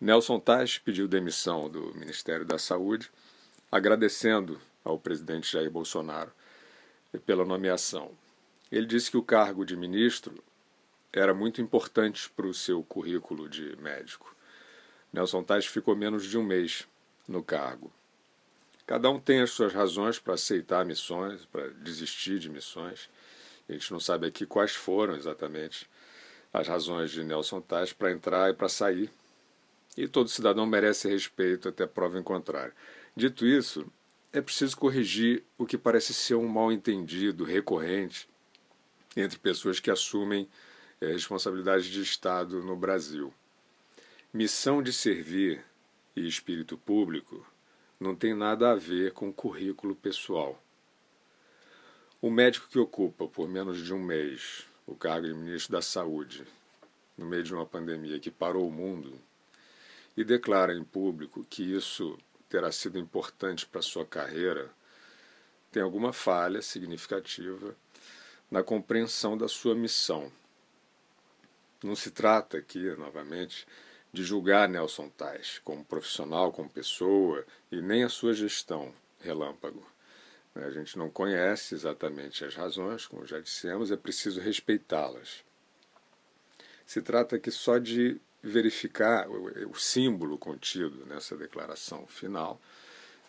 Nelson Tais pediu demissão do Ministério da Saúde, agradecendo ao presidente Jair Bolsonaro pela nomeação. Ele disse que o cargo de ministro era muito importante para o seu currículo de médico. Nelson Tais ficou menos de um mês no cargo. Cada um tem as suas razões para aceitar missões, para desistir de missões. A gente não sabe aqui quais foram exatamente as razões de Nelson Tais para entrar e para sair e todo cidadão merece respeito até prova em contrário. Dito isso, é preciso corrigir o que parece ser um mal-entendido recorrente entre pessoas que assumem é, responsabilidades de Estado no Brasil. Missão de servir e espírito público não tem nada a ver com currículo pessoal. O médico que ocupa por menos de um mês o cargo de ministro da Saúde, no meio de uma pandemia que parou o mundo, e declara em público que isso terá sido importante para sua carreira, tem alguma falha significativa na compreensão da sua missão. Não se trata aqui, novamente, de julgar Nelson Tais como profissional, como pessoa, e nem a sua gestão relâmpago. A gente não conhece exatamente as razões, como já dissemos, é preciso respeitá-las. Se trata aqui só de verificar o, o símbolo contido nessa declaração final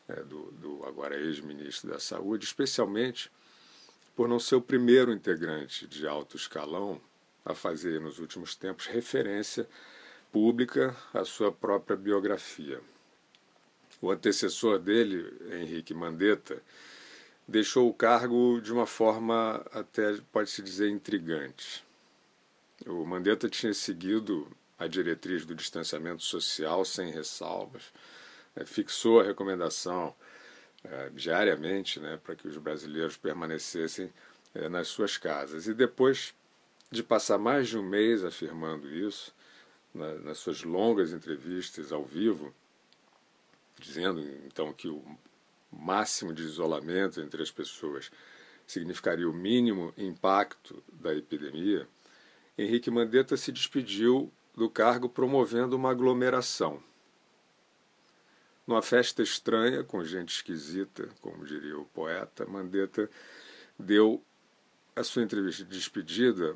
é, do, do agora ex-ministro da Saúde, especialmente por não ser o primeiro integrante de alto escalão a fazer nos últimos tempos referência pública à sua própria biografia. O antecessor dele, Henrique Mandetta, deixou o cargo de uma forma até pode-se dizer intrigante. O Mandetta tinha seguido a diretriz do distanciamento social sem ressalvas, né, fixou a recomendação é, diariamente né, para que os brasileiros permanecessem é, nas suas casas. E depois de passar mais de um mês afirmando isso, na, nas suas longas entrevistas ao vivo, dizendo então que o máximo de isolamento entre as pessoas significaria o mínimo impacto da epidemia, Henrique Mandetta se despediu do cargo promovendo uma aglomeração. Numa festa estranha, com gente esquisita, como diria o poeta, Mandetta deu a sua entrevista de despedida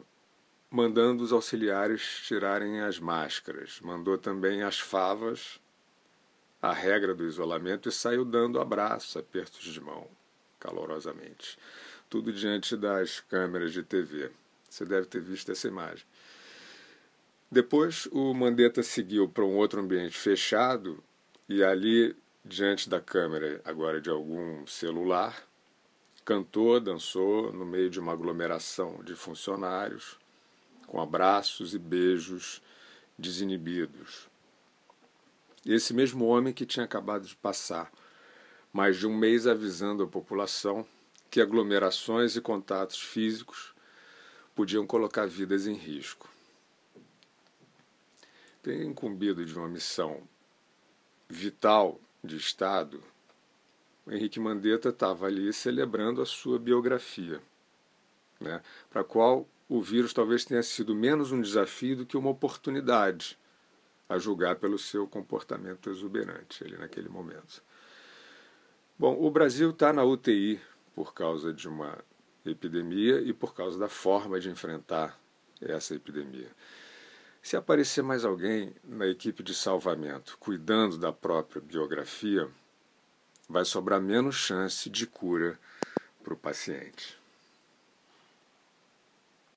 mandando os auxiliares tirarem as máscaras. Mandou também as favas, a regra do isolamento, e saiu dando abraços, apertos de mão, calorosamente. Tudo diante das câmeras de TV. Você deve ter visto essa imagem. Depois o Mandetta seguiu para um outro ambiente fechado e ali, diante da câmera agora de algum celular, cantou, dançou no meio de uma aglomeração de funcionários, com abraços e beijos desinibidos. Esse mesmo homem que tinha acabado de passar mais de um mês avisando a população que aglomerações e contatos físicos podiam colocar vidas em risco tem incumbido de uma missão vital de Estado, o Henrique Mandetta estava ali celebrando a sua biografia, né, para a qual o vírus talvez tenha sido menos um desafio do que uma oportunidade, a julgar pelo seu comportamento exuberante ali naquele momento. Bom, o Brasil está na UTI por causa de uma epidemia e por causa da forma de enfrentar essa epidemia. Se aparecer mais alguém na equipe de salvamento cuidando da própria biografia, vai sobrar menos chance de cura para o paciente.